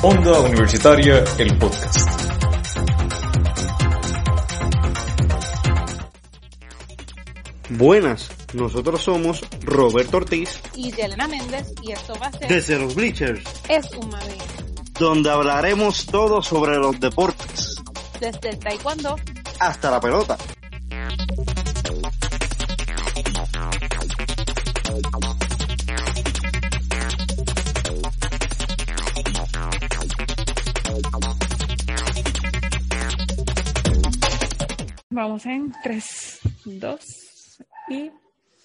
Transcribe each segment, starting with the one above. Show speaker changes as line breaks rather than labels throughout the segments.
Onda Universitaria, el podcast.
Buenas, nosotros somos Roberto Ortiz
y Yelena Méndez y esto va a ser
desde los Bleachers,
Es un Mami,
donde hablaremos todo sobre los deportes,
desde el taekwondo
hasta la pelota.
Vamos en 3, 2 y...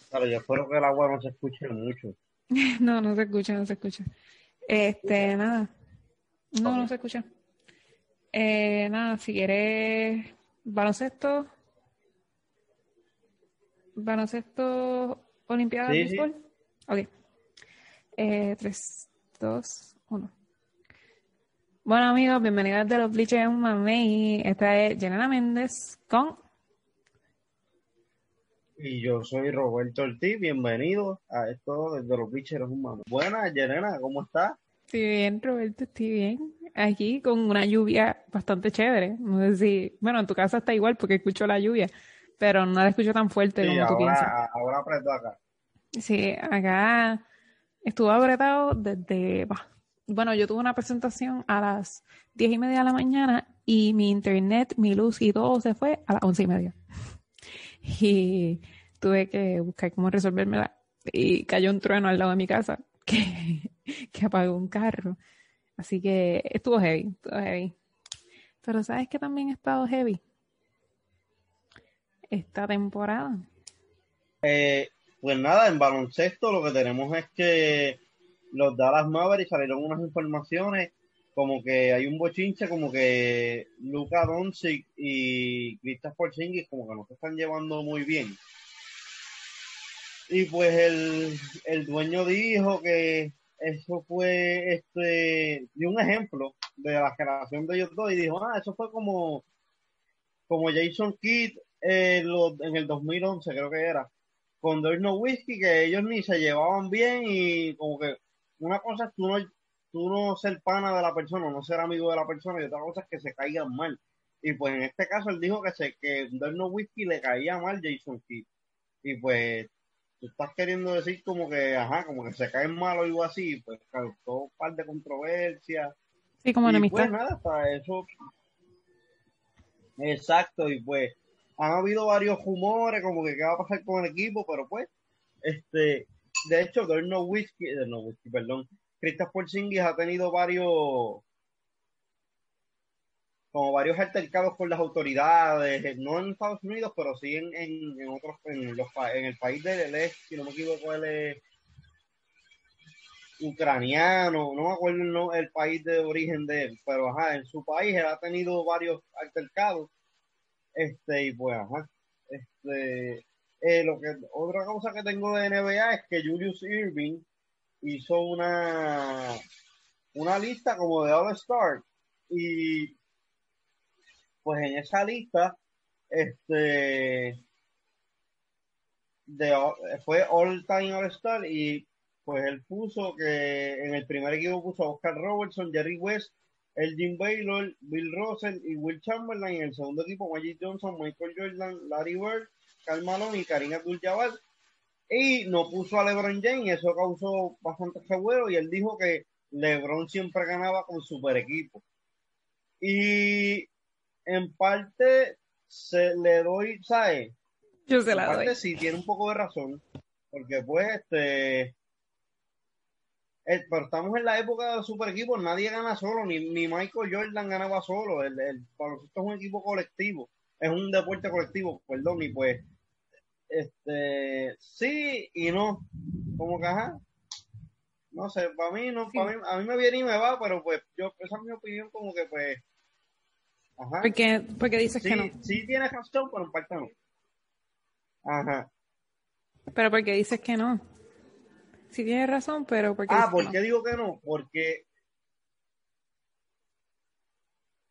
Claro, yo espero que el agua no se escuche mucho.
No, no se escucha, no se escucha. Este, nada. No, no se escucha. Eh, nada, si quieres baloncesto, baloncesto, Olimpiada
Sí,
de
sí.
béisbol. Ok. Eh, 3, 2, 1. Bueno amigos, bienvenidos de los Bleachers un Mamey. Esta es Jelena Méndez con
Y yo soy Roberto Ortiz, bienvenido a esto desde los Bleachers un mano. Buenas, Yerena, ¿cómo estás?
Estoy bien, Roberto, estoy bien. Aquí con una lluvia bastante chévere. No sé si, bueno, en tu casa está igual porque escucho la lluvia, pero no la escucho tan fuerte
Sí,
como tú piensas.
ahora, ahora apretó acá.
Sí, acá estuvo apretado desde, bueno, yo tuve una presentación a las diez y media de la mañana y mi internet, mi luz y todo se fue a las once y media. Y tuve que buscar cómo resolvérmela. Y cayó un trueno al lado de mi casa que, que apagó un carro. Así que estuvo heavy, estuvo heavy. Pero ¿sabes que también ha estado heavy? Esta temporada.
Eh, pues nada, en baloncesto lo que tenemos es que los Dallas Mavericks salieron unas informaciones como que hay un bochinche, como que Luka Doncic y Kristaps Porzingis como que no se están llevando muy bien. Y pues el, el dueño dijo que eso fue, este, dio un ejemplo de la generación de ellos dos y dijo, ah, eso fue como, como Jason Kidd eh, lo- en el 2011 creo que era con Dirk Nowitzki que ellos ni se llevaban bien y como que una cosa es tú no, tú no ser pana de la persona, no ser amigo de la persona y otra cosa es que se caigan mal. Y pues en este caso él dijo que se que Dirk Nowitzki le caía mal Jason Kidd. Y pues tú estás queriendo decir como que, ajá, como que se caen mal o algo así, pues causó un par de controversias.
Sí, como
Y pues nada, hasta eso. Exacto, y pues han habido varios rumores como que qué va a pasar con el equipo, pero pues, este, de hecho, Nowitzki, eh, Nowitzki, perdón, Kristaps Porzingis ha tenido varios, como varios altercados con las autoridades, no en Estados Unidos, pero sí en, en, en otros, en, los, en el país del este, si no me equivoco, él es ucraniano, no me acuerdo el país de origen de él, pero ajá, en su país él ha tenido varios altercados, este, y pues ajá, este, eh, lo que, otra cosa que tengo de NBA es que Julius Irving hizo una, una lista como de All Star, y pues en esa lista, este, de, fue All Time All Star y pues él puso que en el primer equipo puso Oscar Robertson, Jerry West, Elgin Baylor, Bill Russell y Will Chamberlain. En el segundo equipo, Magic Johnson, Michael Jordan, Larry Bird, Karl Malone y Karim Abdul-Jabbar. Y no puso a LeBron James eso causó bastante revuelo y él dijo que LeBron siempre ganaba con super equipo. Y en parte se le doy, ¿sabes?
Yo se la
Aparte,
doy.
sí tiene un poco de razón, porque pues este eh, pero estamos en la época de los super equipos, nadie gana solo, ni, ni Michael Jordan ganaba solo, el, el baloncesto es un equipo colectivo, es un deporte colectivo, perdón, y pues este sí y no, como que ajá, no sé, para mí no, para mí, a mí me viene y me va, pero pues yo, esa es mi opinión como que pues ajá.
Porque, porque dices
Sí,
que no.
sí tiene razón, pero en parte no. Ajá.
Pero porque dices que no. Sí tienes razón, pero porque
Ah,
dices
¿por qué digo que no? Porque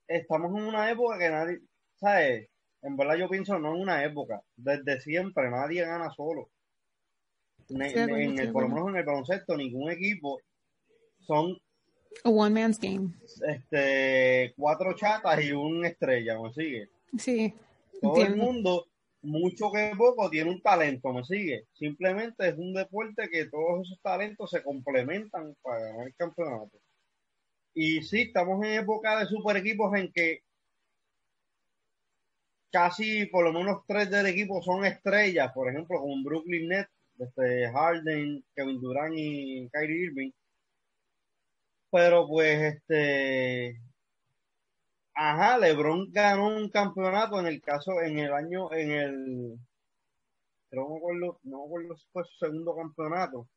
estamos en una época que nadie, ¿sabes? En verdad yo pienso no en una época, desde siempre nadie gana solo. Ne- en el, por lo menos en el baloncesto, ningún equipo son
A one man's game.
este, cuatro chatas y un estrella, ¿me sigue?
Sí.
Todo el mundo, mucho que poco, tiene un talento, ¿me sigue? Simplemente es un deporte que todos esos talentos se complementan para ganar el campeonato. Y sí, estamos en época de super equipos en que casi por lo menos tres del equipo son estrellas, por ejemplo, con Brooklyn Nets, desde Harden, Kevin Durant y Kyrie Irving. Pero pues este Ajá, LeBron ganó un campeonato en el caso, en el año, en el, pero no no si fue su segundo campeonato,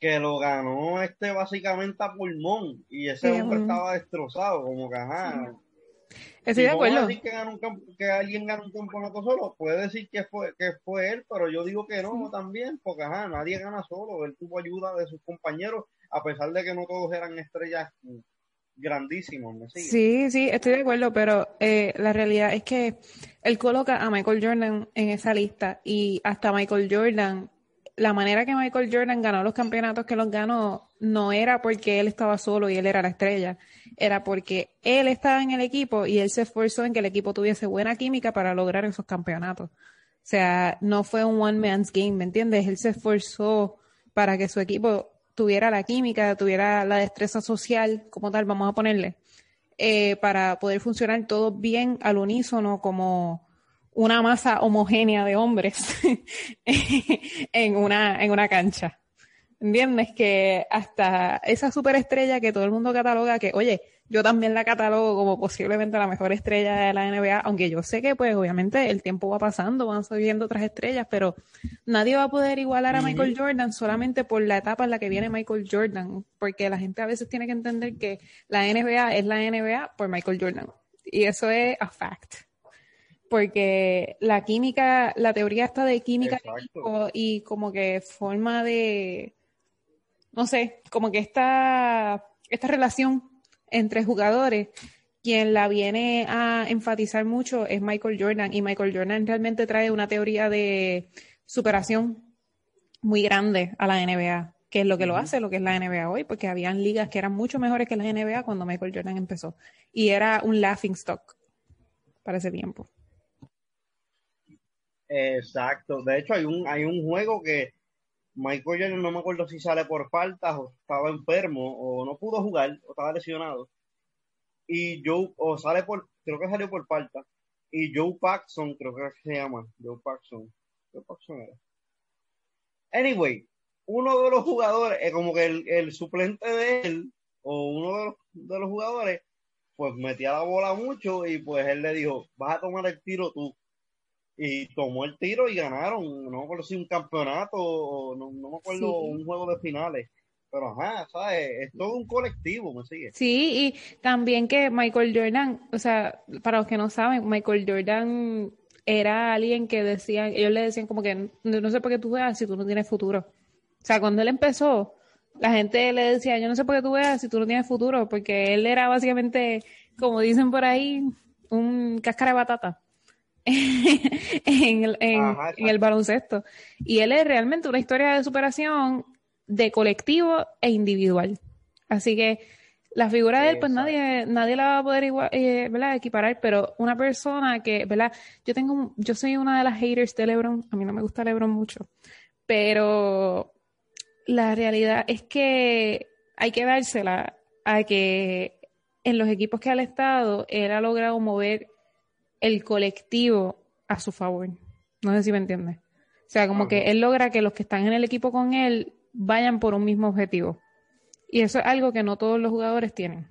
que lo ganó este básicamente a pulmón, y ese
Sí,
hombre estaba destrozado, como que ajá.
Estoy
Si
de acuerdo.
decir que, un camp- que alguien ganó un campeonato solo, puede decir que fue, que fue él, pero yo digo que no también, porque ajá, nadie gana solo, él tuvo ayuda de sus compañeros, a pesar de que no todos eran estrellas mm, grandísimos, ¿me sigue?
Sí, sí, estoy de acuerdo, pero eh, la realidad es que él coloca a Michael Jordan en esa lista y hasta Michael Jordan, la manera que Michael Jordan ganó los campeonatos que los ganó no era porque él estaba solo y él era la estrella, era porque él estaba en el equipo y él se esforzó en que el equipo tuviese buena química para lograr esos campeonatos. O sea, no fue un one man's game, ¿me entiendes? Él se esforzó para que su equipo tuviera la química, tuviera la destreza social, como tal, vamos a ponerle, eh, para poder funcionar todo bien al unísono como una masa homogénea de hombres en una, en una cancha. ¿Entiendes? Que hasta esa superestrella que todo el mundo cataloga, que oye, yo también la catalogo como posiblemente la mejor estrella de la NBA, aunque yo sé que pues obviamente el tiempo va pasando, van subiendo otras estrellas, pero nadie va a poder igualar a. Michael Jordan solamente por la etapa en la que viene Michael Jordan, porque la gente a veces tiene que entender que la NBA es la NBA por Michael Jordan. Y eso es a fact. Porque la química, la teoría está de química
Exacto.
y como que forma de, no sé, como que esta, esta relación entre jugadores, quien la viene a enfatizar mucho es Michael Jordan y Michael Jordan realmente trae una teoría de superación muy grande a la NBA, que es lo que lo hace, lo que es la NBA hoy, porque habían ligas que eran mucho mejores que la NBA cuando Michael Jordan empezó y era un laughing stock para ese tiempo.
Exacto. De hecho, hay un, hay un juego que Michael Jordan no me acuerdo si sale por faltas o estaba enfermo o no pudo jugar o estaba lesionado. Y Joe, o sale por, creo que salió por falta. Y Joe Paxson, creo que se llama, Joe Paxson. Joe Paxson era. Anyway, uno de los jugadores, eh, como que el, el suplente de él, o uno de los, de los jugadores, pues metía la bola mucho y pues él le dijo, vas a tomar el tiro tú y tomó el tiro y ganaron, no me acuerdo si un campeonato o no, no me acuerdo
Sí.
un juego de finales, pero ajá, ¿sabes? Es todo un colectivo, ¿me sigue?
Sí, y también que Michael Jordan, o sea, para los que no saben, Michael Jordan era alguien que decían, ellos le decían como que no, no sé por qué tú veas si tú no tienes futuro. O sea, cuando él empezó, la gente le decía, yo no sé por qué tú veas si tú no tienes futuro, porque él era básicamente, como dicen por ahí, un cáscara de batata en el, en-
Ajá,
en el baloncesto. Y él es realmente una historia de superación de colectivo e individual. Así que la figura de él, pues
Exacto.
nadie, nadie la va a poder igual, eh, ¿verdad? equiparar, pero una persona que, ¿verdad? Yo tengo, un- yo soy una de las haters de LeBron, a mí no me gusta LeBron mucho, pero la realidad es que hay que dársela a que en los equipos que ha estado, él ha logrado mover el colectivo a su favor. No sé si me entiendes. O sea, como que él logra que los que están en el equipo con él vayan por un mismo objetivo. Y eso es algo que no todos los jugadores tienen.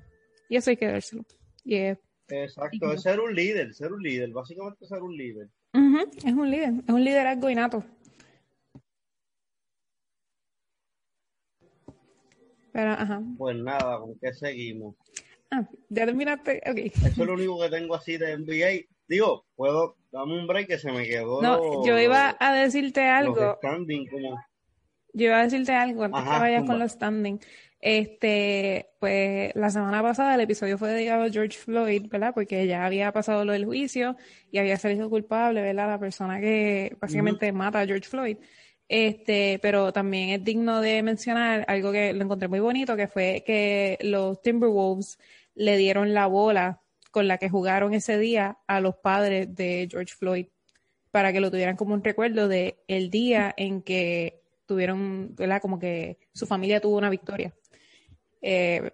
Y eso hay que dárselo. Y es,
Exacto, es ser un líder, ser un líder, básicamente ser un líder.
Ujú, es un líder, es un liderazgo innato. Pero, ajá.
Pues nada, ¿con qué seguimos?
Ah, ya terminaste. Ok.
Eso es lo único que tengo así de NBA. Digo, puedo, dame un break que se me quedó.
No, yo iba a decirte
los
algo.
standing como
Yo iba a decirte algo antes
Ajá,
que vayas con los standing. Este, pues la semana pasada el episodio fue dedicado a George Floyd, ¿verdad? Porque ya había pasado lo del juicio y había salido culpable, ¿verdad? La persona que básicamente mata a George Floyd. Este, pero también es digno de mencionar algo que lo encontré muy bonito, que fue que los Timberwolves le dieron la bola con la que jugaron ese día a los padres de George Floyd para que lo tuvieran como un recuerdo de el día en que tuvieron, ¿verdad? Como que su familia tuvo una victoria. Eh,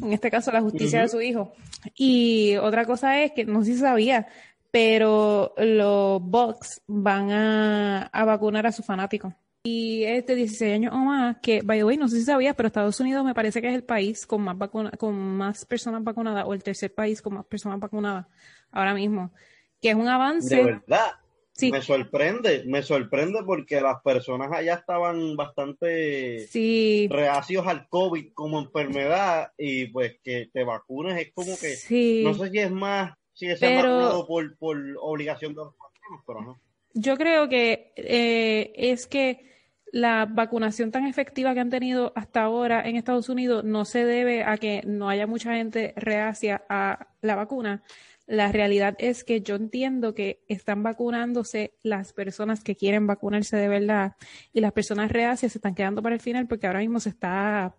en este caso, la justicia de su hijo. Y otra cosa es que no sé si sabía, pero los Bucks van a, a vacunar a sus fanáticos. Y es de 16 años o más, que, by the way, no sé si sabías, pero Estados Unidos me parece que es el país con más, vacuna, con más personas vacunadas, o el tercer país con más personas vacunadas ahora mismo. Que es un avance.
De verdad. Me sorprende, me sorprende porque las personas allá estaban bastante
sí.
reacios al COVID como enfermedad y pues que te vacunes es como que no sé si es más, si es más por, por obligación de los vacunos, pero no.
Yo creo que eh, es que la vacunación tan efectiva que han tenido hasta ahora en Estados Unidos no se debe a que no haya mucha gente reacia a la vacuna, la realidad es que yo entiendo que están vacunándose las personas que quieren vacunarse de verdad y las personas reacias se están quedando para el final porque ahora mismo se está,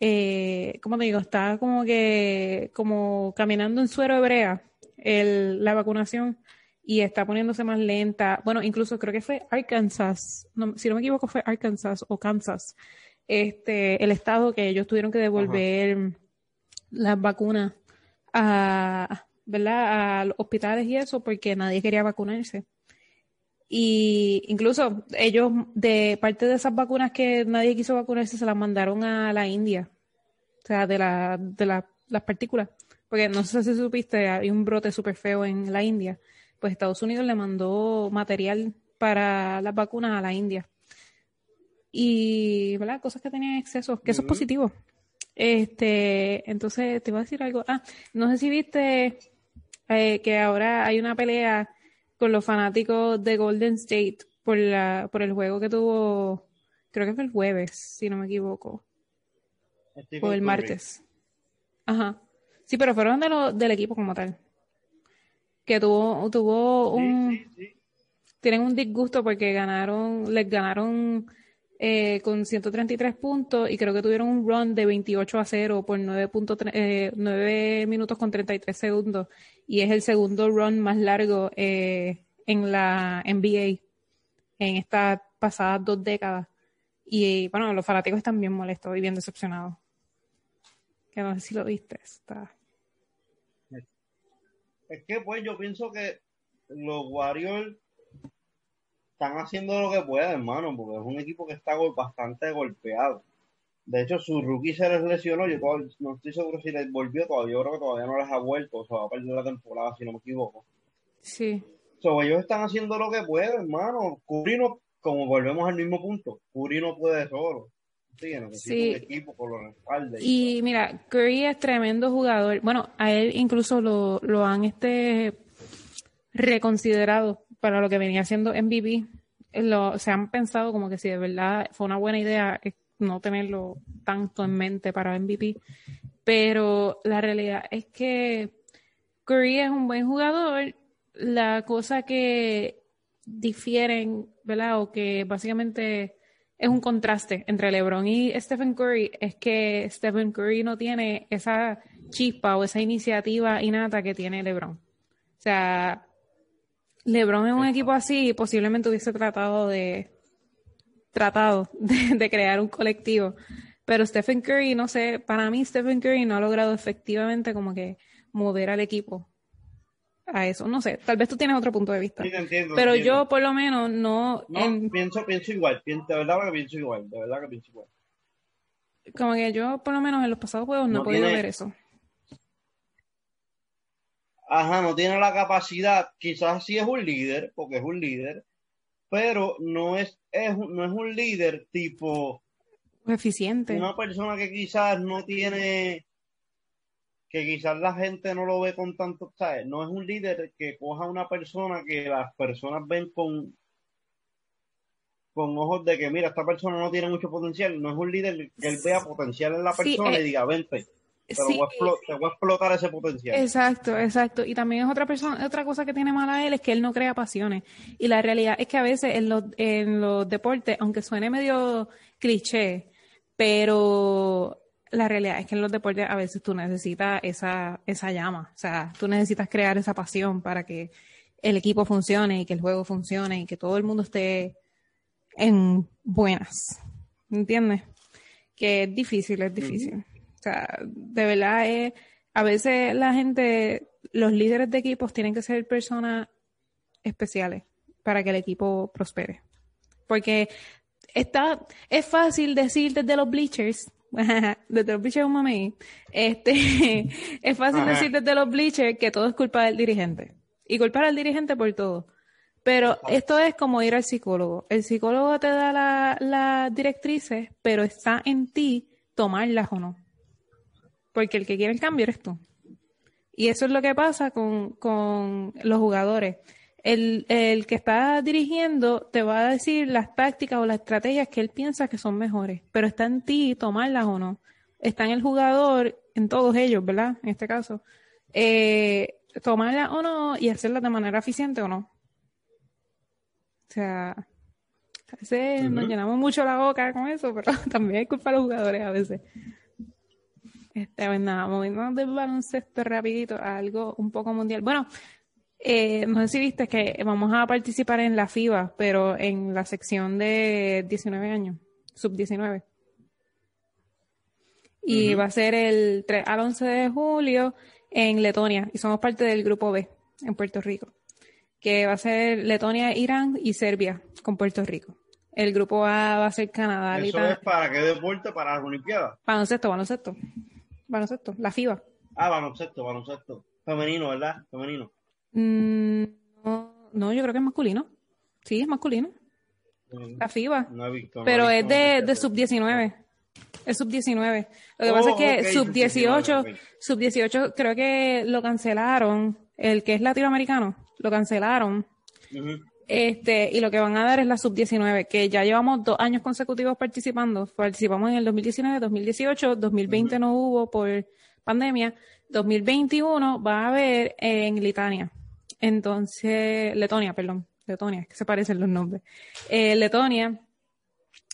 eh, ¿cómo te digo? Está como que, como caminando en suero hebrea la vacunación y está poniéndose más lenta. Bueno, incluso creo que fue Arkansas, si no me equivoco fue Arkansas o Kansas, este, el estado que ellos tuvieron que devolver las vacunas a, ¿verdad? a los hospitales y eso porque nadie quería vacunarse. Y incluso ellos, de parte de esas vacunas que nadie quiso vacunarse, se las mandaron a la India. O sea, de, la, de las partículas. Porque no sé si supiste, hay un brote súper feo en la India. Pues Estados Unidos le mandó material para las vacunas a la India. Y, ¿verdad? Cosas que tenían exceso, que eso es positivo. Este, entonces, te iba a decir algo. Ah, no sé si viste eh, que ahora hay una pelea con los fanáticos de Golden State por, la, por el juego que tuvo, creo que fue el jueves, si no me equivoco. o el martes. Ajá. Sí, pero fueron de lo, del equipo como tal. Que tuvo, tuvo un... Tienen un disgusto porque ganaron, les ganaron eh, con 133 puntos y creo que tuvieron un run de 28 a 0 por 9, eh, minutos con 33 segundos y es el segundo run más largo eh, en la NBA en estas pasadas dos décadas. Y bueno, los fanáticos están bien molestos y bien decepcionados. Que no sé si lo viste. Está...
Es que pues yo pienso que los Warriors están haciendo lo que pueden, hermano, porque es un equipo que está bastante golpeado. De hecho, su rookie se les lesionó, yo no estoy seguro si les volvió todavía, yo creo que todavía no les ha vuelto, o sea, va a perder la temporada, si no me equivoco.
Sí.
So, ellos están haciendo lo que pueden, hermano. Curry no, como volvemos al mismo punto, Curry no puede solo. Sí, sí. un equipo por los respaldes.
Y, mira, Curry es tremendo jugador. Bueno, a él incluso lo, lo han este reconsiderado para lo que venía haciendo MVP, lo, se han pensado como que si de verdad fue una buena idea no tenerlo tanto en mente para MVP, pero la realidad es que Curry es un buen jugador. La cosa que difieren, ¿verdad? O que básicamente es un contraste entre LeBron y Stephen Curry es que Stephen Curry no tiene esa chispa o esa iniciativa innata que tiene LeBron. O sea, LeBron en un equipo así posiblemente hubiese tratado de tratado de, crear un colectivo. Pero Stephen Curry, no sé, para mí Stephen Curry no ha logrado efectivamente como que mover al equipo a eso. No sé, tal vez tú tienes otro punto de vista. pero yo por lo menos no...
no pienso, pienso igual, de verdad que pienso igual, de verdad que pienso igual.
Como que yo por lo menos en los pasados juegos no, he podido ver eso
ajá, no tiene la capacidad, quizás sí es un líder, porque es un líder, pero no es, es no es un líder tipo
eficiente.
Una persona que quizás no tiene, que quizás la gente no lo ve con tanto, ¿sabes? No es un líder que coja a una persona que las personas ven con con ojos de que, mira, esta persona no tiene mucho potencial, no es un líder que él vea potencial en la persona y eh, diga, vente pero
Sí.
voy a explo- te voy a explotar ese potencial.
Exacto, exacto. Y también es otra persona, otra cosa que tiene mala él es que él no crea pasiones. Y la realidad es que a veces en los, en los deportes, aunque suene medio cliché, pero la realidad es que en los deportes a veces tú necesitas esa, esa llama. O sea, tú necesitas crear esa pasión para que el equipo funcione y que el juego funcione y que todo el mundo esté en buenas. ¿Entiendes? Que es difícil, es difícil. O sea, de verdad es, a veces la gente, los líderes de equipos tienen que ser personas especiales para que el equipo prospere. Porque está, es fácil decir desde los bleachers, desde los bleachers un mami, este, es fácil
Ajá.
decir desde los bleachers que todo es culpa del dirigente. Y culpar al dirigente por todo. Pero esto es como ir al psicólogo. El psicólogo te da la- las directrices, pero está en ti tomarlas o no. Porque el que quiere el cambio eres tú. Y eso es lo que pasa con, con los jugadores. El, el que está dirigiendo te va a decir las tácticas o las estrategias que él piensa que son mejores, pero está en ti tomarlas o no. Está en el jugador, en todos ellos, ¿verdad? En este caso. Eh, tomarlas o no y hacerlas de manera eficiente o no. O sea, a veces nos llenamos mucho la boca con eso, pero también es culpa de los jugadores a veces. Este, pues nada, moviéndonos del baloncesto rapidito a algo un poco mundial. Bueno, eh, no sé si viste que vamos a participar en la FIBA, pero en la sección de 19 años, sub 19. Y va a ser el 3 al 11 de julio en Letonia. Y somos parte del grupo B en Puerto Rico. Que va a ser Letonia, Irán y Serbia con Puerto Rico. El grupo A va a ser Canadá,
Eso es para qué deporte, para las Olimpiadas.
baloncesto, baloncesto. Baloncesto, la FIBA.
Ah, baloncesto, baloncesto. Femenino, ¿verdad? Femenino.
Mm, no, no, yo creo que es masculino. Sí, es masculino. La FIBA.
No
Pero es de,
noticias
de sub-19. Es sub-19. Lo que
Oh,
pasa es que
ok,
sub-18,
sub-19, ok.
sub-18 creo que lo cancelaron. El que es latinoamericano, lo cancelaron. Este, y lo que van a dar es la sub-19, que ya llevamos dos años consecutivos participando. Participamos en el 2019, 2018, 2020 no hubo por pandemia. 2021 va a haber en Litania. Entonces, Letonia, perdón. Letonia, es que se parecen los nombres. Eh, Letonia.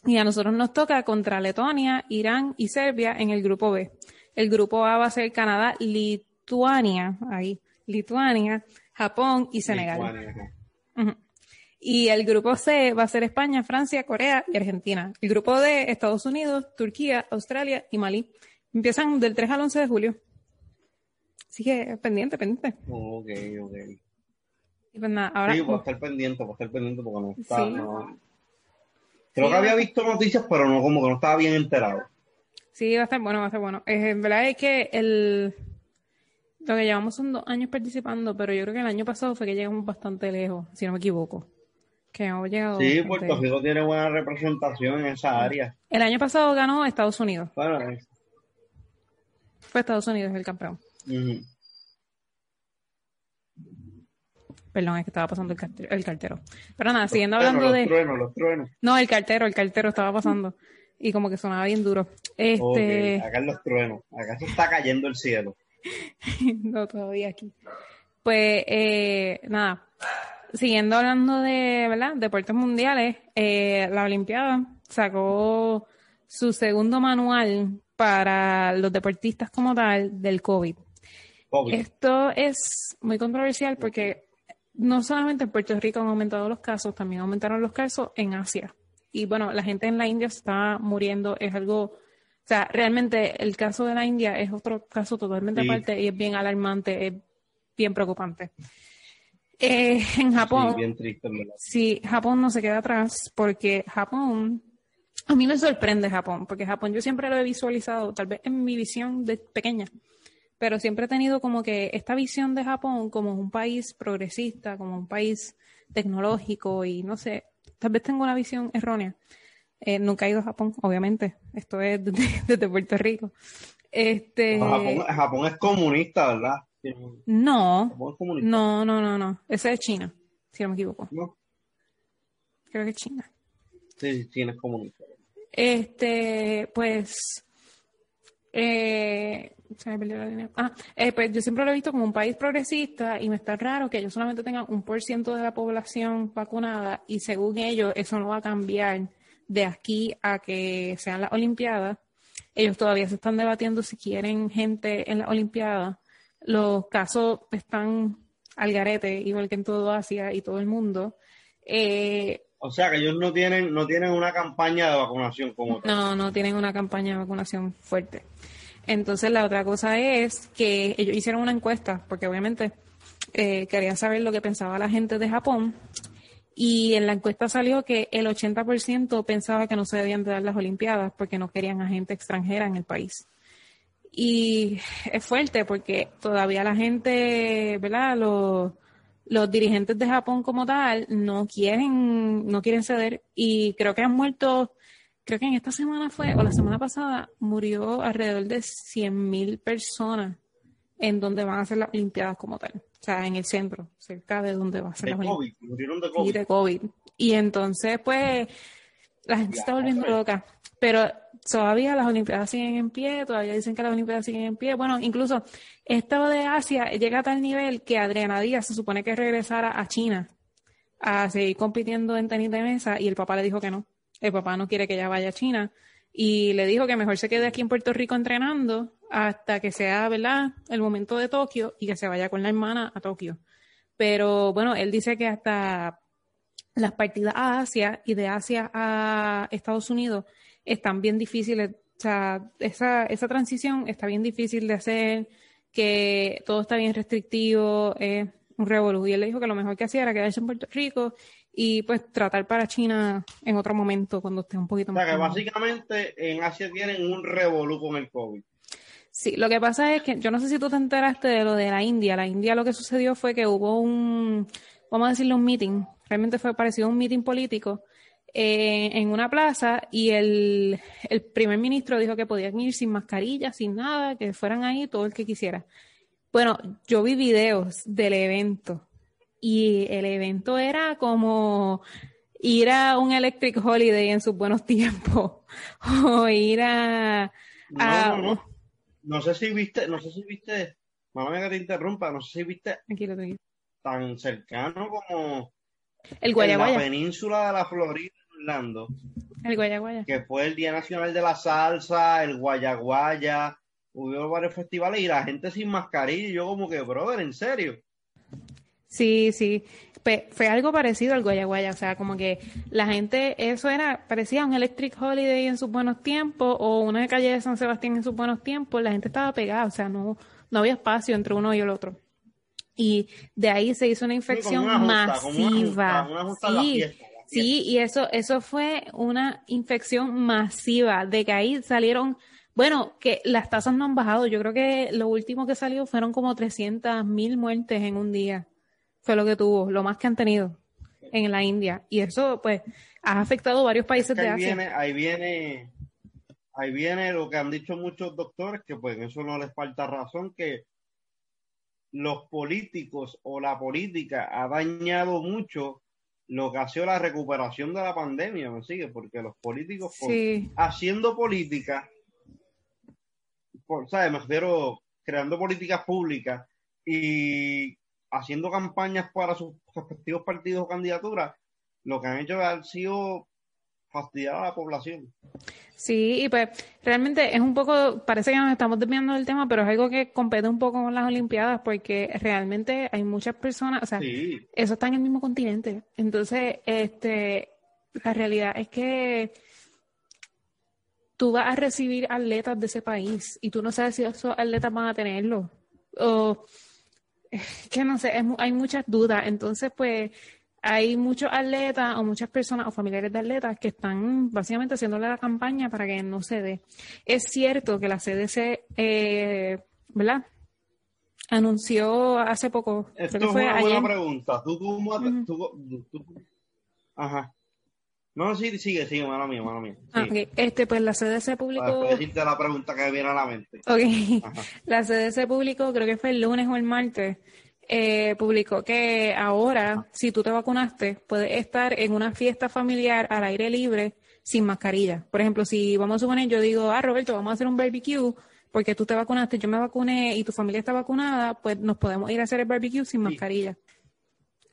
Y a nosotros nos toca contra Letonia, Irán y Serbia en el grupo B. El grupo A va a ser Canadá, Lituania, ahí, Lituania, Japón y Senegal.
Lituania.
Y el grupo C va a ser España, Francia, Corea y Argentina. El grupo D, Estados Unidos, Turquía, Australia y Malí. Empiezan del 3 al 11 de julio. Así que pendiente, pendiente.
Ok, ok.
Pues nada, ahora.
Sí, a estar pendiente, a estar pendiente porque no está.
Sí.
no- Creo
Sí,
que había visto noticias, pero no como que no estaba bien enterado.
Sí, va a estar bueno, va a estar bueno. Eh, en verdad es que el. Lo que llevamos son dos años participando, pero yo creo que el año pasado fue que llegamos bastante lejos, si no me equivoco. Que hemos llegado.
Sí,
bastante-
Puerto Rico tiene buena representación en esa área.
El año pasado ganó Estados Unidos.
Bueno, es-
Fue Estados Unidos el campeón.
ujú.
Perdón, es que estaba pasando el cartero. El cartero. Pero nada, siguiendo hablando
los
de...
truenos, los truenos.
No, el cartero, el cartero estaba pasando. Y como que sonaba bien duro. Este...
Ok, acá en los truenos. Acá se está cayendo el cielo.
no, todavía aquí. Pues, eh, nada. Siguiendo hablando de, ¿verdad? Deportes mundiales, eh, la Olimpiada sacó su segundo manual para los deportistas como tal del COVID.
COVID.
Esto es muy controversial porque no solamente en Puerto Rico han aumentado los casos, también aumentaron los casos en Asia. Y bueno, la gente en la India está muriendo, es algo, o sea, realmente el caso de la India es otro caso totalmente
Sí.
aparte y es bien alarmante, es bien preocupante. Eh, en Japón,
Sí, bien triste.
Sí, Japón no se queda atrás porque Japón, a mí me sorprende Japón, porque Japón yo siempre lo he visualizado, tal vez en mi visión de pequeña, pero siempre he tenido como que esta visión de Japón como un país progresista, como un país tecnológico y no sé, tal vez tengo una visión errónea. Eh, nunca he ido a Japón, obviamente, esto es desde, desde Puerto Rico. Este,
Japón, Japón es comunista, ¿verdad?
No,
Japón es comunista.
no, no, no, no, ese es China, si no me equivoco,
¿no?
creo que es China.
Sí, sí, China es comunista.
Este, pues, eh, se me perdió la línea. Ah, eh, pues yo siempre lo he visto como un país progresista y me está raro que ellos solamente tengan un por ciento de la población vacunada y según ellos eso no va a cambiar de aquí a que sean las Olimpiadas. Ellos todavía se están debatiendo si quieren gente en las Olimpiadas. Los casos están al garete, igual que en todo Asia y todo el mundo. Eh,
o sea que ellos no tienen, no tienen una campaña de vacunación como tal.
No, no tienen una campaña de vacunación fuerte. Entonces la otra cosa es que ellos hicieron una encuesta, porque obviamente eh, querían saber lo que pensaba la gente de Japón. Y en la encuesta salió que el 80% pensaba que no se debían de dar las Olimpiadas porque no querían a gente extranjera en el país. Y es fuerte porque todavía la gente, ¿verdad? Los, los dirigentes de Japón como tal no quieren, no quieren ceder y creo que han muerto, creo que en esta semana fue, o la semana pasada, murió alrededor de 100.000 personas en donde van a hacer las Olimpiadas como tal. O sea, en el centro, cerca de donde va a ser
de
las
COVID, murieron de COVID.
Y de COVID. Y entonces, pues, la gente se está volviendo loca. Pero todavía las Olimpiadas siguen en pie, todavía dicen que las Olimpiadas siguen en pie. Bueno, incluso esto de Asia llega a tal nivel que Adriana Díaz se supone que regresara a China a seguir compitiendo en tenis de mesa y el papá le dijo que no. El papá no quiere que ella vaya a China y le dijo que mejor se quede aquí en Puerto Rico entrenando hasta que sea, el momento de Tokio y que se vaya con la hermana a Tokio. Pero bueno, él dice que hasta las partidas a Asia y de Asia a Estados Unidos están bien difíciles. O sea, esa, esa transición está bien difícil de hacer, que todo está bien restrictivo, es un revolú. Y él le dijo que lo mejor que hacía era quedarse en Puerto Rico y pues tratar para China en otro momento cuando esté un poquito más.
O sea, que básicamente en Asia tienen un revolú con el COVID.
Sí, lo que pasa es que yo no sé si tú te enteraste de lo de la India. La India lo que sucedió fue que hubo un, vamos a decirle un meeting, realmente fue parecido a un meeting político eh, en una plaza y el, el, primer ministro dijo que podían ir sin mascarilla, sin nada, que fueran ahí todo el que quisiera. Bueno, yo vi videos del evento y el evento era como ir a un Electric Holiday en sus buenos tiempos o ir a...
No, no, no. no sé si viste, no sé si viste, mamá que te interrumpa, no sé si viste
tranquilo, tranquilo.
tan cercano como
el Guayaguaya.
en la península de la Florida Orlando.
El Guayaguaya.
Que fue el Día Nacional de la Salsa, el Guayaguaya. Hubo varios festivales y la gente sin mascarilla. Y yo, como que, brother, ¿en serio?
Sí, sí. Fue, fue algo parecido al Guayaguaya. O sea, como que la gente, eso era, parecía un Electric Holiday en sus buenos tiempos o una calle de San Sebastián en sus buenos tiempos. La gente estaba pegada. O sea, no, no había espacio entre uno y el otro. Y de ahí se hizo una infección
una justa,
masiva.
Una justa, una justa
sí.
fiesta,
Sí, y eso, eso fue una infección masiva, de que ahí salieron, bueno, que las tasas no han bajado. Yo creo que lo último que salió fueron como 300 mil muertes en un día. Fue lo que tuvo, lo más que han tenido en la India. Y eso, pues, ha afectado varios países de Asia.
Viene, ahí viene, ahí viene lo que han dicho muchos doctores, que pues eso no les falta razón, que los políticos o la política ha dañado mucho lo que ha sido la recuperación de la pandemia, ¿me sigue? Porque los políticos,
Sí.
por, haciendo política, por, ¿sabes? Me refiero creando políticas públicas y haciendo campañas para sus respectivos partidos o candidaturas, lo que han hecho ha sido fastidiar a la población.
Sí, y pues realmente es un poco, parece que nos estamos desviando del tema, pero es algo que compete un poco con las Olimpiadas porque realmente hay muchas personas, o sea,
Sí.
eso está en el mismo continente. Entonces, este, la realidad es que tú vas a recibir atletas de ese país y tú no sabes si esos atletas van a tenerlo. O, que no sé, es hay muchas dudas. Entonces, pues, hay muchos atletas o muchas personas o familiares de atletas que están básicamente haciéndole la campaña para que no se dé. Es cierto que la CDC, eh, ¿verdad? Anunció hace poco, creo
Esto es
fue
una
ayer.
buena pregunta. ¿Tú, cómo te-
Ujú.
tú- tú- Ajá. No, sí, sigue, sigue, mala mía, mala mía.
Ah,
Sí.
ok. Este, pues la CDC
Para
publicó.
después decirte la pregunta que me viene a la mente.
Ok.
Ajá.
La CDC publicó, creo que fue el lunes o el martes, eh, publicó que ahora, si tú te vacunaste, puedes estar en una fiesta familiar al aire libre sin mascarilla. Por ejemplo, si vamos a suponer, yo digo, ah, Roberto, vamos a hacer un barbecue, porque tú te vacunaste, yo me vacuné y tu familia está vacunada, pues nos podemos ir a hacer el barbecue sin mascarilla.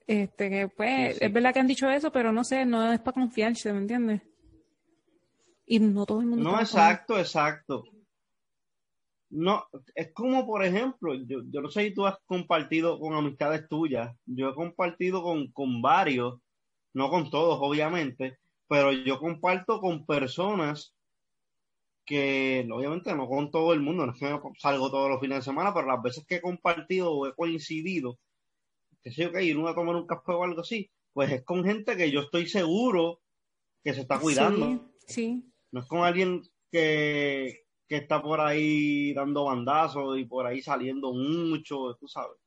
Este, que pues, es verdad que han dicho eso, pero no sé, no es para confiarse, ¿me entiendes? Y no todo el mundo.
No, exacto, exacto. No, es como por ejemplo, yo, yo no sé si tú has compartido con amistades tuyas, yo he compartido con, con varios, no con todos obviamente, pero yo comparto con personas que obviamente no con todo el mundo, no es que salgo todos los fines de semana, pero las veces que he compartido o he coincidido, que sé yo que ir uno a tomar un café o algo así, pues es con gente que yo estoy seguro que se está cuidando.
Sí,
No es con alguien que, que está por ahí dando bandazos y por ahí saliendo mucho, tú sabes.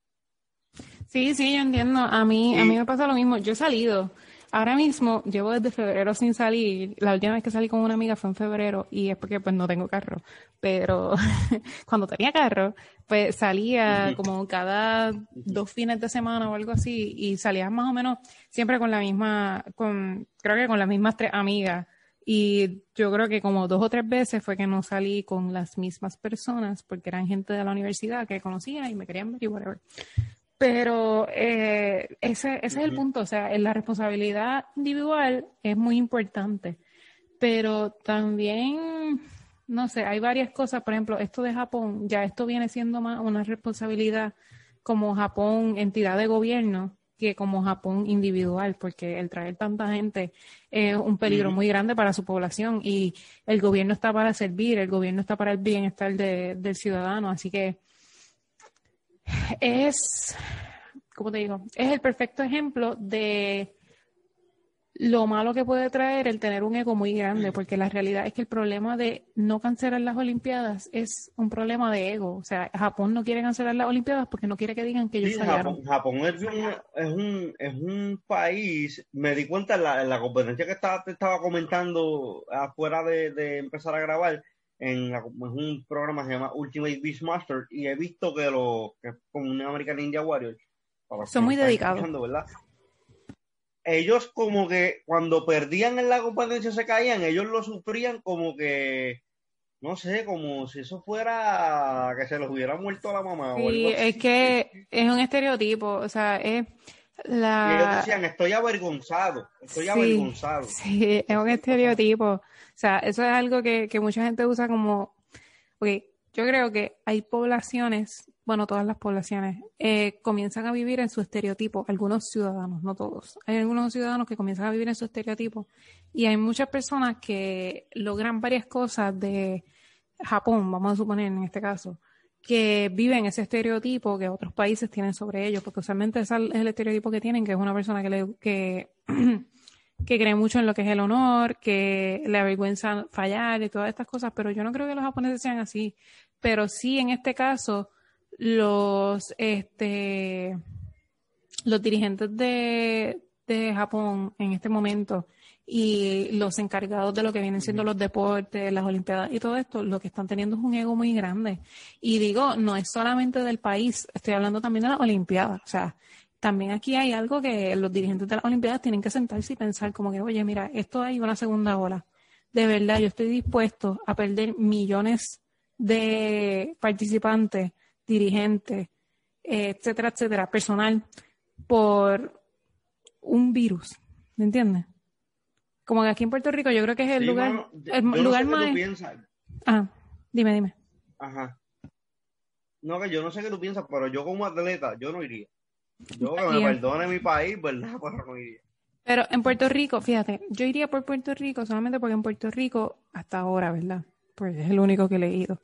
Sí, sí, yo entiendo. A mí, a mí me pasa lo mismo. Yo he salido. Ahora mismo llevo desde febrero sin salir. La última vez que salí con una amiga fue en febrero y es porque pues no tengo carro. Pero cuando tenía carro, pues salía como cada dos fines de semana o algo así y salía más o menos siempre con la misma, con creo que con las mismas tres amigas. Y yo creo que como dos o tres veces fue que no salí con las mismas personas porque eran gente de la universidad que conocía y me querían ver y whatever. Pero eh, ese, ese es el punto, o sea, la responsabilidad individual es muy importante, pero también, no sé, hay varias cosas, por ejemplo, esto de Japón, ya esto viene siendo más una responsabilidad como Japón, entidad de gobierno, que como Japón individual, porque el traer tanta gente es un peligro muy grande para su población y el gobierno está para servir, el gobierno está para el bienestar de, del ciudadano, así que es, ¿cómo te digo? Es el perfecto ejemplo de lo malo que puede traer el tener un ego muy grande, porque la realidad es que el problema de no cancelar las Olimpiadas es un problema de ego. O sea, Japón no quiere cancelar las Olimpiadas porque no quiere que digan que ellos
Sí,
fallaron.
Japón, Japón es, un, es, un, es un país, me di cuenta en la, en la competencia que estaba, te estaba comentando afuera de, de empezar a grabar, en, la- en un programa que se llama Ultimate Beastmaster, y he visto que los, que es como un American Ninja Warrior,
Son muy dedicados.
Ellos como que cuando perdían en la competencia se caían, ellos lo sufrían como que, no sé, como si eso fuera que se los hubiera muerto a la mamá o algo
Sí,
así.
es que es un estereotipo, o sea, es
Y ellos
la...
decían, estoy avergonzado, estoy
Sí,
avergonzado.
Sí, es un estereotipo. O sea, eso es algo que, que mucha gente usa como, ok, yo creo que hay poblaciones, bueno, todas las poblaciones, eh, comienzan a vivir en su estereotipo, algunos ciudadanos, no todos. Hay algunos ciudadanos que comienzan a vivir en su estereotipo y hay muchas personas que logran varias cosas de Japón, vamos a suponer en este caso, que viven ese estereotipo que otros países tienen sobre ellos, porque usualmente es el estereotipo que tienen, que es una persona que, le, que, que cree mucho en lo que es el honor, que le avergüenza fallar y todas estas cosas, pero yo no creo que los japoneses sean así. Pero sí, en este caso, los, este, los dirigentes de, de Japón en este momento y los encargados de lo que vienen siendo los deportes, las olimpiadas y todo esto, lo que están teniendo es un ego muy grande. Y digo, no es solamente del país, estoy hablando también de las olimpiadas. O sea, también aquí hay algo que los dirigentes de las olimpiadas tienen que sentarse y pensar como que, oye, mira, esto hay una segunda ola. De verdad, yo estoy dispuesto a perder millones de participantes, dirigentes, etcétera, etcétera, personal, por un virus. ¿Me entiendes? Como que aquí en Puerto Rico yo creo que es el
Sí,
lugar,
mano,
el
yo no
lugar
sé qué tú
más...
piensas.
Ah, dime, dime.
Ajá. No, que yo no sé qué tú piensas, pero yo como atleta, yo no iría. Yo que me perdone mi país, ¿verdad? Pero no iría.
Pero en Puerto Rico, fíjate, yo iría por Puerto Rico solamente porque en Puerto Rico, hasta ahora, ¿verdad? Pues es el único que he leído,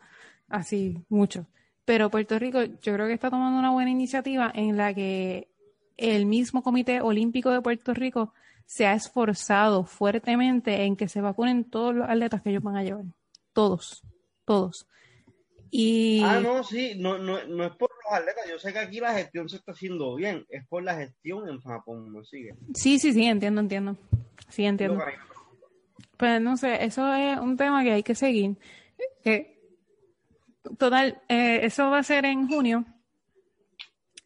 así mucho. Pero Puerto Rico, yo creo que está tomando una buena iniciativa en la que el mismo Comité Olímpico de Puerto Rico se ha esforzado fuertemente en que se vacunen todos los atletas que ellos van a llevar. Todos, todos. Y
Ah, no, sí, no, no, no es por los atletas. Yo sé que aquí la gestión se está haciendo bien, es por la gestión en Japón, ¿me sigue?
sí, sí, sí, entiendo, entiendo. Sí, entiendo. Pues no sé, eso es un tema que hay que seguir. Eh, total, eh, eso va a ser en junio.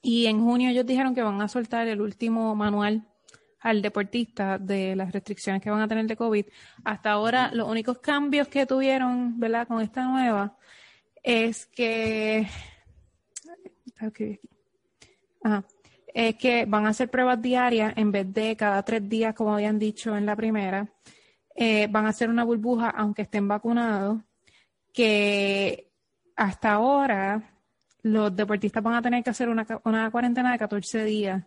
Y en junio ellos dijeron que van a soltar el último manual al deportista de las restricciones que van a tener de COVID. Hasta ahora, los únicos cambios que tuvieron, ¿verdad? Con esta nueva es que es que van a hacer pruebas diarias en vez de cada tres días, como habían dicho en la primera. Eh, van a hacer una burbuja aunque estén vacunados, que hasta ahora los deportistas van a tener que hacer una, una cuarentena de 14 días,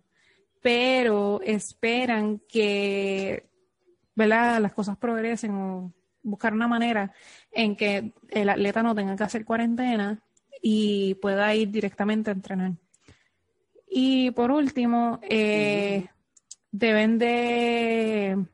pero esperan que ¿verdad? las cosas progresen o buscar una manera en que el atleta no tenga que hacer cuarentena y pueda ir directamente a entrenar. Y por último, eh, deben de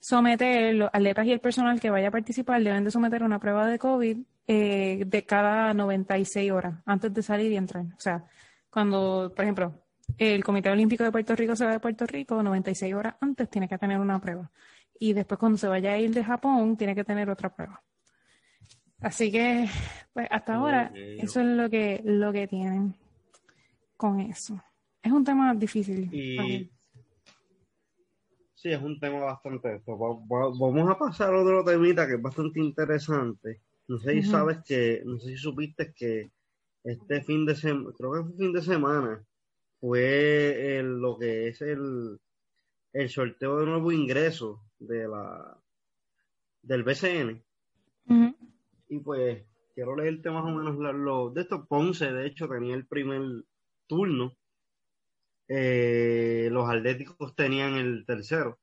someter, los atletas y el personal que vaya a participar deben de someter una prueba de COVID eh, de cada 96 horas antes de salir y entrar. O sea, cuando, por ejemplo, el Comité Olímpico de Puerto Rico se va de Puerto Rico, 96 horas antes tiene que tener una prueba. Y después cuando se vaya a ir de Japón, tiene que tener otra prueba. Así que, pues hasta ahora, eso es lo que, lo que tienen con eso. Es un tema difícil.
Sí, es un tema bastante. Vamos a pasar a otro temita que es bastante interesante. No sé si sabes que, no sé si supiste que este fin de semana, creo que fue fin de semana, fue lo que es el, el sorteo de nuevo ingreso de la del BCN. Y pues quiero leerte más o menos lo, de estos. Ponce, de hecho, tenía el primer turno. Eh, los Atléticos tenían el tercero.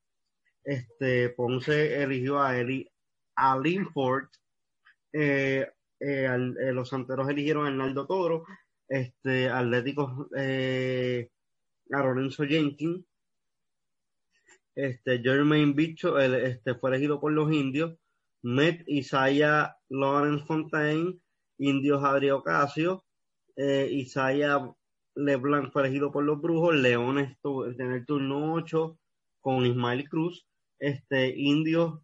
Este, Ponce eligió a Eli, a Linford. Eh, eh, los santeros eligieron a Arnaldo Toro. Este, Atléticos a Lorenzo Jenkins. Este, Jermaine Bicho este, fue elegido por los indios. Met Isaiah Lawrence Fontaine, Indios Adrián Ocasio, eh, Isaiah LeBlanc fue elegido por los Brujos, Leones en el turno 8 con Ismael Cruz, este, Indios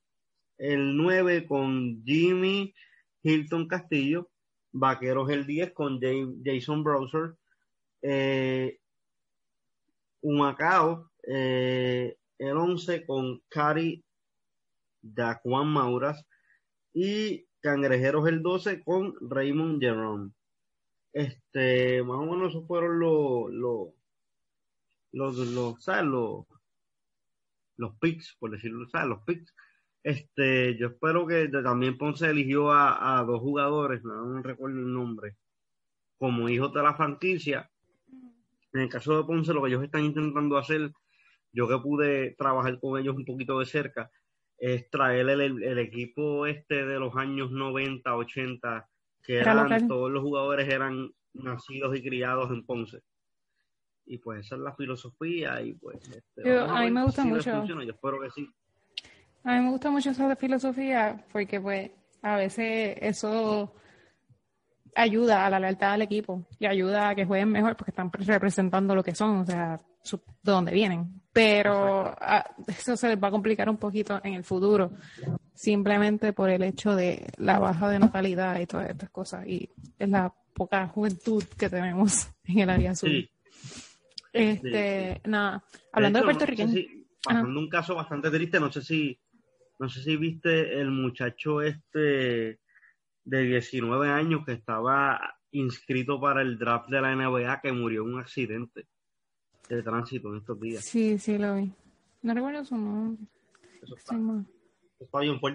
el 9 con Jimmy Hilton Castillo, Vaqueros el 10 con Jason Browser, eh, Humacao eh, el 11 con Cari Juan Mauras y Cangrejeros el 12 con Raymond Jerome. Este, más o menos esos fueron los, los, los, los, ¿sabes? Los, los picks, por decirlo, ¿sabes? Los picks. Este, yo espero que también Ponce eligió a, dos jugadores, no, recuerdo el nombre, como hijos de la franquicia. En el caso de Ponce, lo que ellos están intentando hacer, yo que pude trabajar con ellos un poquito de cerca, es traer el, equipo este de los años 90, 80, que eran, todos los jugadores eran nacidos y criados en Ponce. Y pues esa es la filosofía y pues...
Este, a, mí me gusta mucho.
Yo espero que sí.
A mí me gusta mucho esa filosofía porque pues a veces eso ayuda a la lealtad del equipo y ayuda a que jueguen mejor porque están representando lo que son, o sea, de dónde vienen. Pero ah, eso se les va a complicar un poquito en el futuro, simplemente por el hecho de la baja de natalidad y todas estas cosas y es la poca juventud que tenemos en el área sur. Este, nada, hablando de, Puerto Rico.
pasando un caso bastante triste, no sé si no sé si viste el muchacho este de 19 años que estaba inscrito para el draft de la NBA que murió en un accidente de tránsito en estos días.
Sí, sí, lo vi. No recuerdo su nombre.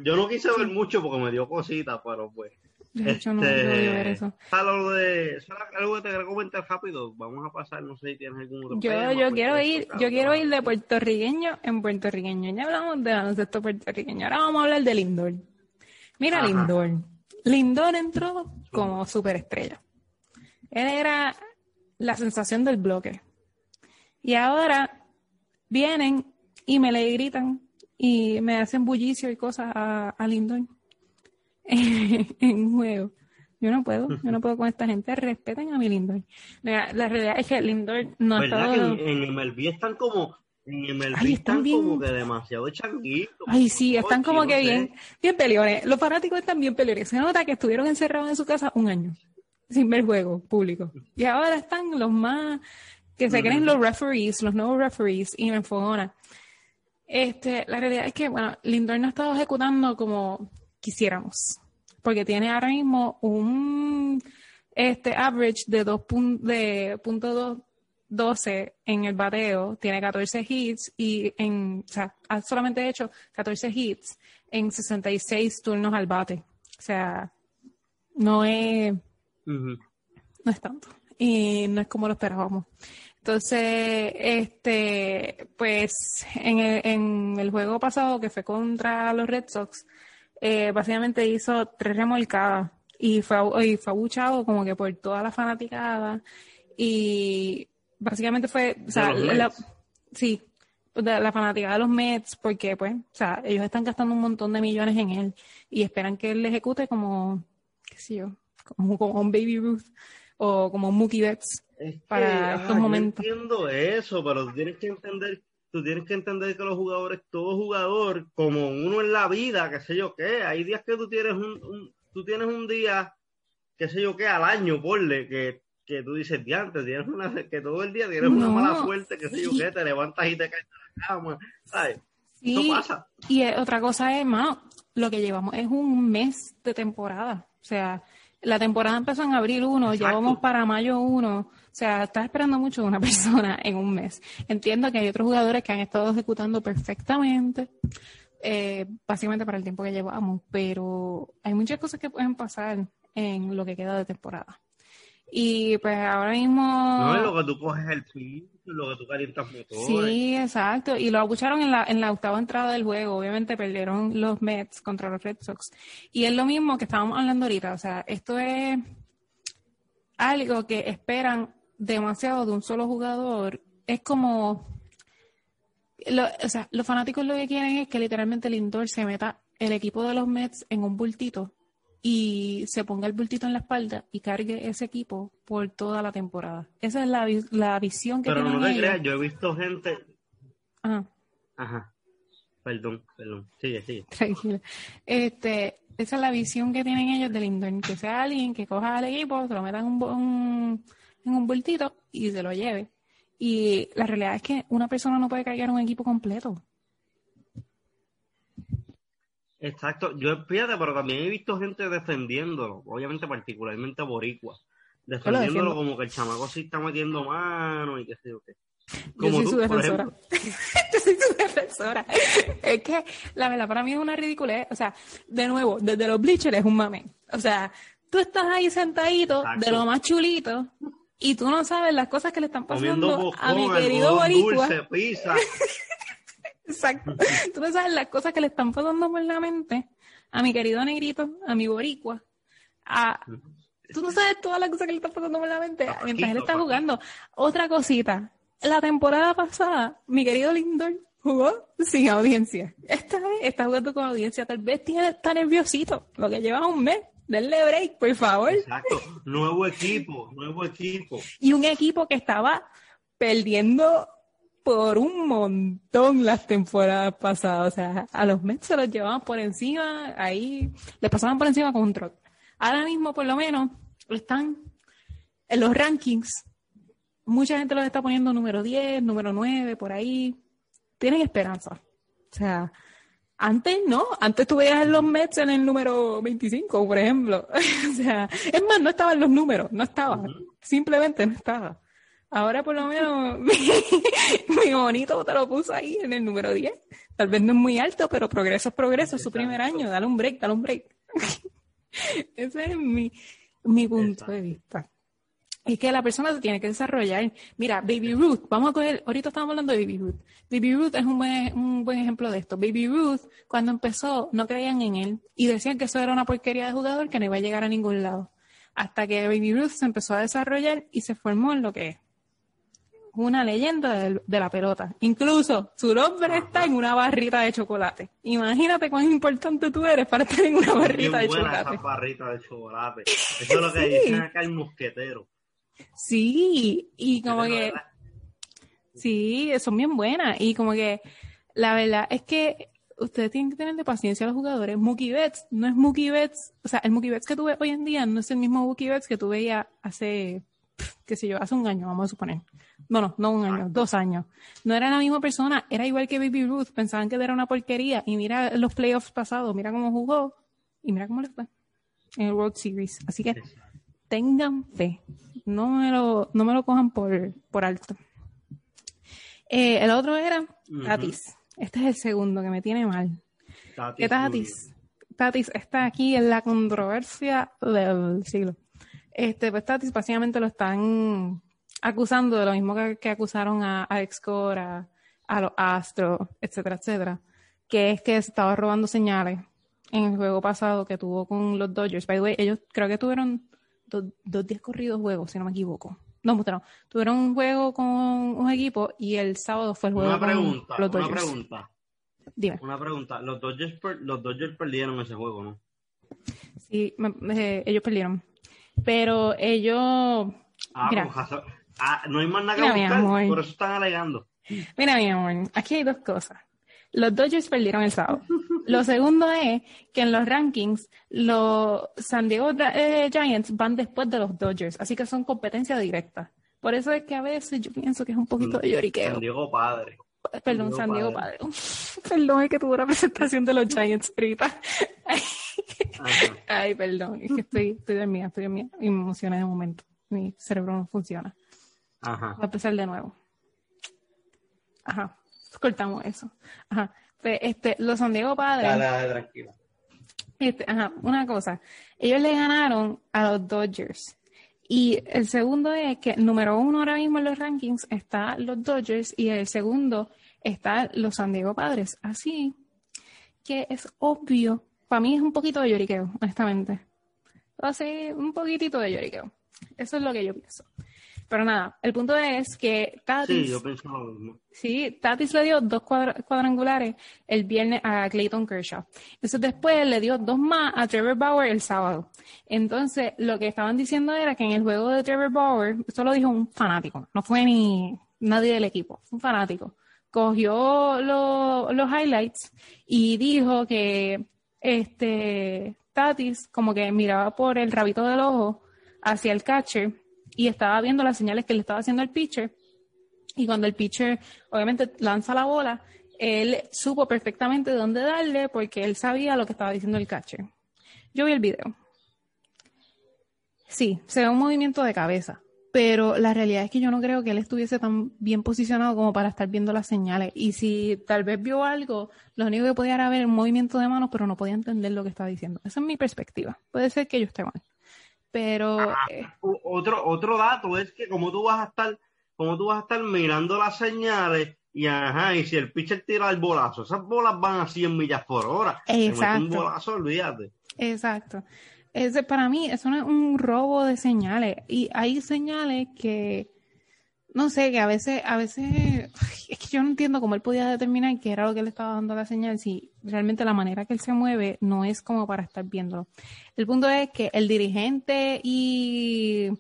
Yo no quise ver mucho porque me dio cositas, pero pues.
De hecho, no, no ver
este, eso. Algo, de, algo que te quiero comentar rápido. Vamos a pasar, no sé si tienes algún otro
Yo, yo quiero ir, yo quiero ir de puertorriqueño en puertorriqueño. Ya hablamos de baloncesto puertorriqueño. Ahora vamos a hablar de Lindor. Mira Lindor. Lindor entró como superestrella. Él era la sensación del bloque. Y ahora vienen y me le gritan y me hacen bullicio y cosas a, a Lindor en juego. Yo no puedo, yo no puedo con esta gente. Respeten a mi Lindor. La, realidad es que Lindor no ha
estado... Que en, en MLB están como en MLB están, como que demasiado changuitos.
Ay, sí, están como que bien, bien peleones. Los fanáticos están bien peleones. Se nota que estuvieron encerrados en su casa un año, sin ver juego público. Y ahora están los más, que se creen los referees, los nuevos referees, y me enfogona. Este, la realidad es que, bueno, Lindor no ha estado ejecutando como quisiéramos. porque tiene ahora mismo un este average de 2 de punto 12 en el bateo, tiene 14 hits y en, o sea, ha solamente hecho 14 hits en 66 turnos al bate. O sea, no es, no es tanto. Y no es como lo esperábamos. Entonces, este, pues en el, en el juego pasado que fue contra los Red Sox, eh, básicamente hizo tres remolcadas y fue, y fue abuchado como que por toda la fanaticada y básicamente fue, o sea, la, sí, la fanaticada de los Mets porque pues, o sea, ellos están gastando un montón de millones en él y esperan que él ejecute como, qué sé yo, como, como un Baby Ruth o como un Mookie Betts para estos momentos.
Yo entiendo eso, pero tú tienes que entender, tú tienes que entender que los jugadores, todo jugador, como uno en la vida, qué sé yo qué, hay días que tú tienes un, tú tienes un día, qué sé yo qué, al año, porle, que, que tú dices, tienes una, que todo el día tienes una mala suerte, qué sé yo qué, te levantas y te caes de la cama, ¿sabes?
Sí, pasa. Y otra cosa es, más, lo que llevamos es un mes de temporada. O sea, la temporada empezó en abril 1, ya vamos para mayo 1. O sea, estás esperando mucho de una persona en un mes. Entiendo que hay otros jugadores que han estado ejecutando perfectamente, eh, básicamente para el tiempo que llevamos, pero hay muchas cosas que pueden pasar en lo que queda de temporada. Y pues ahora mismo...
No, es lo que tú coges el piso, lo que tú calientas motores.
Sí, exacto. Y lo abucharon en la, en la octava entrada del juego. Obviamente perdieron los Mets contra los Red Sox. Y es lo mismo que estábamos hablando ahorita. O sea, esto es algo que esperan demasiado de un solo jugador. Es como... o sea, los fanáticos lo que quieren es que literalmente Lindor se meta el equipo de los Mets en un bultito y se ponga el bultito en la espalda y cargue ese equipo por toda la temporada. Esa es la, la visión que
Pero
tienen
no te
ellos.
creas, yo he visto gente...
Ajá.
Ajá. Perdón, perdón. Sigue, sigue.
Tranquila. Este, esa es la visión que tienen ellos del Lindor, que sea alguien que coja al equipo, se lo meta en un, un, en un bultito y se lo lleve. Y la realidad es que una persona no puede cargar un equipo completo.
Exacto, yo fíjate, pero también he visto gente defendiéndolo, obviamente particularmente boricua, defendiéndolo como que el chamaco sí está metiendo mano y qué sé yo qué.
Como yo soy tú, su defensora. yo soy su defensora. Es que la verdad para mí es una ridiculez. O sea, de nuevo, desde los bleachers es un mame. O sea, tú estás ahí sentadito
Exacto.
de lo más chulito y tú no sabes las cosas que le están pasando a mi querido boricua.
dulce, pizza.
Exacto. Tú no sabes las cosas que le están pasando por la mente a mi querido negrito, a mi boricua. A... Tú no sabes todas las cosas que le están pasando por la mente mientras él está jugando. Otra cosita. La temporada pasada, mi querido Lindor jugó sin audiencia. Esta vez está jugando con audiencia. Tal vez tiene, está nerviosito. Lo que lleva un mes. Denle break, por favor.
Exacto. Nuevo equipo, nuevo equipo.
Y un equipo que estaba perdiendo por un montón las temporadas pasadas. O sea, a los Mets se los llevaban por encima, ahí les pasaban por encima con un truck. Ahora mismo, por lo menos, están en los rankings. Mucha gente los está poniendo número 10, número 9, por ahí. Tienen esperanza. O sea, antes no, antes tú veías los Mets en el número 25, por ejemplo. o sea, es más, no estaban los números, no estaba. Simplemente no estaba. Ahora por lo menos mi, mi, bonito te lo puso ahí en el número 10. Tal vez no es muy alto, pero progreso es progreso, es su primer año. Dale un break, dale un break. Ese es mi, mi punto Exacto. de vista. Es que la persona se tiene que desarrollar. Mira, Baby Ruth, vamos a coger, ahorita estamos hablando de Baby Ruth. Baby Ruth es un buen, un buen ejemplo de esto. Baby Ruth, cuando empezó, no creían en él y decían que eso era una porquería de jugador que no iba a llegar a ningún lado. Hasta que Baby Ruth se empezó a desarrollar y se formó en lo que es una leyenda de, de, la pelota. Incluso su nombre está en una barrita de chocolate. Imagínate cuán importante tú eres para estar en una barrita de chocolate.
Esa barrita de chocolate. Eso es lo que dicen acá el mosquetero.
Sí, y como que... Sí, son bien buenas. Y como que la verdad es que ustedes tienen que tener de paciencia a los jugadores. Mookie Betts no es Mookie Betts, o sea, el Mookie Betts que tuve hoy en día no es el mismo Mookie Betts que tú veías hace, qué sé yo, hace un año, vamos a suponer. No, no, no un año, dos años. No era la misma persona, era igual que Baby Ruth, pensaban que era una porquería y mira los playoffs pasados, mira cómo jugó y mira cómo le fue. en el World Series. Así que tengan fe. No me lo, no me lo cojan por, por alto. Eh, el otro era Tatis. Este es el segundo que me tiene mal.
Tatis
¿Qué Tatis? Tatis está aquí en la controversia del siglo. Este, pues Tatis básicamente lo están acusando de lo mismo que, que acusaron a, a Excor, a, a los Astros, etcétera, etcétera. Que es que estaba robando señales en el juego pasado que tuvo con los Dodgers. By the way, ellos creo que tuvieron dos, dos días corridos juegos, si no me equivoco. No, no, tuvieron un juego con un equipo y el sábado fue el juego
Una
con
pregunta,
los
una
Dodgers.
pregunta,
Dime.
una pregunta. Los Dodgers, per- los Dodgers perdieron ese juego, ¿no?
Sí, me- me- ellos perdieron. Pero ellos,
Ah,
Mira.
Ah, no hay más nada que
Mira, mi
buscar, por eso están alegando.
mira mi amor, aquí hay dos cosas. Los Dodgers perdieron el sábado. Lo segundo es que en los rankings los San Diego eh, Giants van después de los Dodgers, así que son competencia directa. Por eso es que a veces yo pienso que es un poquito de lloriqueo.
San Diego padre.
Perdón,
Diego
San Diego
Padre.
Padre. Perdón, es que tuvo una presentación de los Giants ahorita. Ay, perdón, es que estoy, estoy dormida, estoy dormida y me emocioné de momento. Mi cerebro no funciona.
Ajá.
Voy a empezar de nuevo. Ajá, cortamos eso. Ajá, pues, este, los San Diego Padres,
Dale, dale, tranquila.
este, ajá, una cosa, ellos le ganaron a los Dodgers. Y el segundo es que número uno ahora mismo en los rankings está los Dodgers y el segundo está los San Diego Padres. Así que es obvio, para mí es un poquito de lloriqueo, honestamente. Así, un poquitito de lloriqueo. Eso es lo que yo pienso. Pero nada, el punto es que Tatis,
Sí, yo pienso lo mismo.
sí, Tatis le dio dos cuadra- cuadrangulares el viernes a Clayton Kershaw. Entonces después le dio dos más a Trevor Bauer el sábado. Entonces lo que estaban diciendo era que en el juego de Trevor Bauer, esto lo dijo un fanático, no fue ni nadie del equipo, fue un fanático. Cogió lo- los highlights y dijo que este Tatis como que miraba por el rabito del ojo hacia el catcher y estaba viendo las señales que le estaba haciendo el pitcher y cuando el pitcher obviamente lanza la bola, él supo perfectamente dónde darle porque él sabía lo que estaba diciendo el catcher. Yo vi el video. Sí, se ve un movimiento de cabeza, pero la realidad es que yo no creo que él estuviese tan bien posicionado como para estar viendo las señales. Y si tal vez vio algo, lo único que podía era ver un movimiento de manos, pero no podía entender lo que estaba diciendo. Esa es mi perspectiva. Puede ser que yo esté mal. Pero eh,
O- Otro, otro dato es que como tú vas a estar, como tú vas a estar mirando las señales y ajá, y si el pitcher tira el bolazo, esas bolas van a 100 millas por hora.
Exacto.
Un bolazo, olvídate.
Exacto. Ese, para mí, eso no es un robo de señales. Y hay señales que, no sé, que a veces, a veces, es que yo no entiendo cómo él podía determinar qué era lo que le estaba dando la señal si realmente la manera que él se mueve no es como para estar viéndolo. El punto es que el dirigente y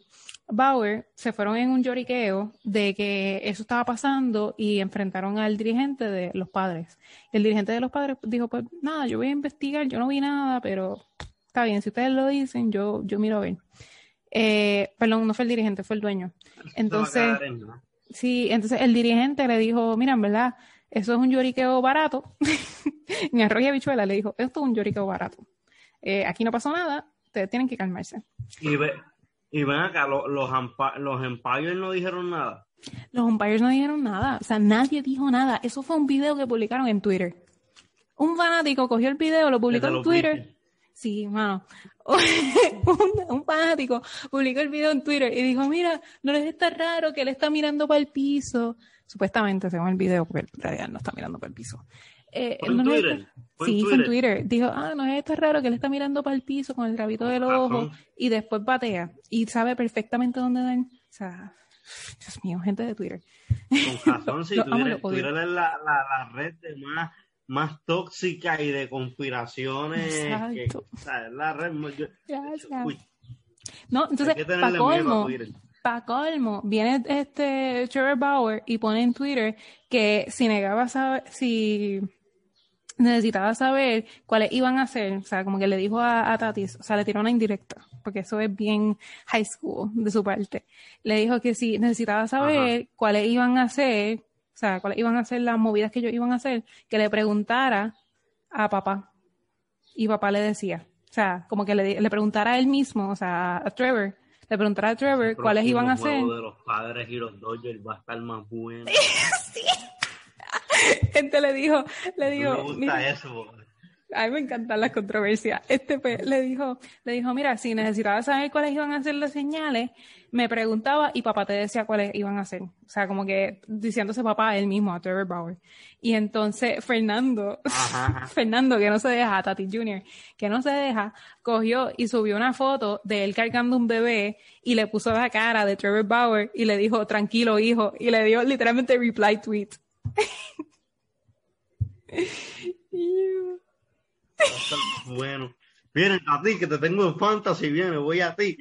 Bauer se fueron en un lloriqueo de que eso estaba pasando y enfrentaron al dirigente de los padres. El dirigente de los padres dijo, pues nada, yo voy a investigar, yo no vi nada, pero está bien, si ustedes lo dicen, yo, yo miro a ver. Eh, perdón, no fue el dirigente, fue el dueño. Entonces, sí, entonces el dirigente le dijo, mira, en verdad, eso es un lloriqueo barato. en arroz y habichuela le dijo, esto es un lloriqueo barato. Eh, aquí no pasó nada, ustedes tienen que calmarse.
Y, ve, y ven acá, lo- los, ampa- los Empires no dijeron nada.
Los umpires no dijeron nada, o sea, nadie dijo nada. Eso fue un video que publicaron en Twitter. Un fanático cogió el video, lo publicó en
los
Twitter. Sí, mano. un, un fanático publicó el video en Twitter y dijo, mira, no les está raro que él está mirando para el piso. Supuestamente, según el video, porque en realidad no está mirando para el piso. Eh,
Fue en
no
Twitter,
está-
fue en
sí, fue en
Twitter.
Twitter. Dijo, ah, no está raro que él está mirando para el piso con el rabito del ojo y después batea y sabe perfectamente dónde dar. O sea, Dios mío, gente de Twitter.
Con razón, si Twitter. Twitter es la, la, la red de más, más tóxica y de conspiraciones. Que,
Exacto.
o sea, es la red. yo- uy,
No, entonces,
que
para colmo, para colmo, viene este Trevor Bauer y pone en Twitter que si negaba saber, si necesitaba saber cuáles iban a ser, o sea, como que le dijo a, a Tatis, o sea, le tiró una indirecta, porque eso es bien high school de su parte. Le dijo que si necesitaba saber cuáles iban a ser, o sea, cuáles iban a ser las movidas que ellos iban a hacer, que le preguntara a papá. Y papá le decía. O sea, como que le, le preguntara a él mismo, o sea, a Trevor, le preguntara a Trevor cuáles iban a ser.
de los padres y los Dodgers va a estar más bueno.
sí. Este le dijo, le dijo.
Me gusta eso.
A mí me encantan las controversias. Este pues, le dijo, le dijo, mira, si necesitabas saber cuáles iban a ser las señales, me preguntaba y papá te decía cuáles iban a ser. O sea, como que diciéndose papá a él mismo, a Trevor Bauer. Y entonces Fernando, Fernando, que no se deja, Tati Jr., que no se deja, cogió y subió una foto de él cargando un bebé y le puso la cara de Trevor Bauer y le dijo, tranquilo hijo, y le dio literalmente reply tweet.
bueno. Viene a ti, que te tengo en fantasy, viene, voy a ti.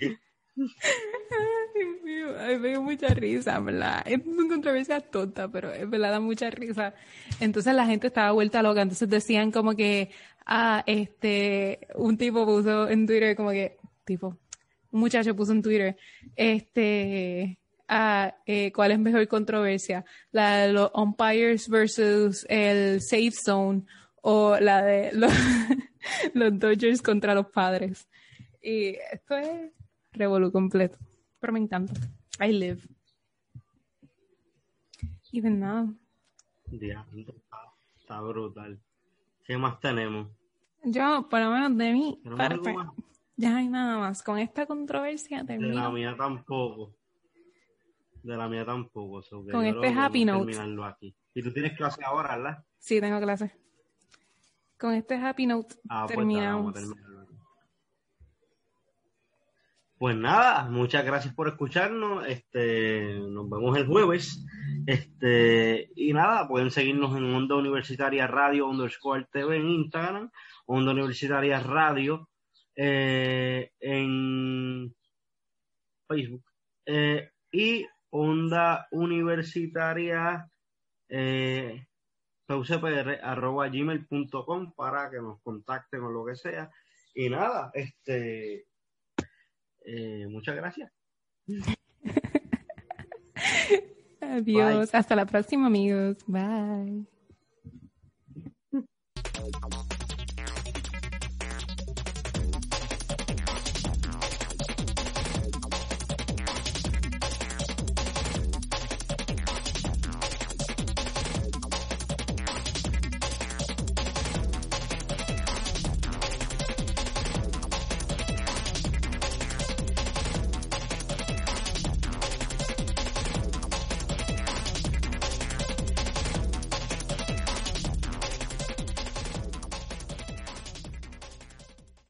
Ay, me dio mucha risa, ¿verdad? Es una controversia tonta, pero es verdad, da mucha risa. Entonces la gente estaba vuelta loca, entonces decían como que, ah, este, un tipo puso en Twitter como que, tipo, un muchacho puso en Twitter, este, ah, eh, ¿cuál es mejor controversia? La de los umpires versus el safe zone o la de los, los Dodgers contra los padres. Y esto es revolú completo. Pero me encanta. I live. Y de nada.
está brutal. ¿Qué más tenemos?
Yo, por lo menos de mí, ya hay nada más. Con esta controversia termino.
De la mía tampoco. De la mía tampoco.
Con este happy note.
Aquí. Y tú tienes clase ahora, ¿verdad?
Sí, tengo clase. Con este happy note ah, pues terminamos.
Pues, nada, muchas gracias por escucharnos. Este, nos vemos el jueves. Este, y nada, pueden seguirnos en Onda Universitaria Radio underscore TV en Instagram, Onda Universitaria Radio eh, en Facebook eh, y Onda Universitaria eh, gmail.com para que nos contacten o lo que sea. Y nada, este eh, muchas gracias.
Adiós, hasta la próxima amigos. Bye.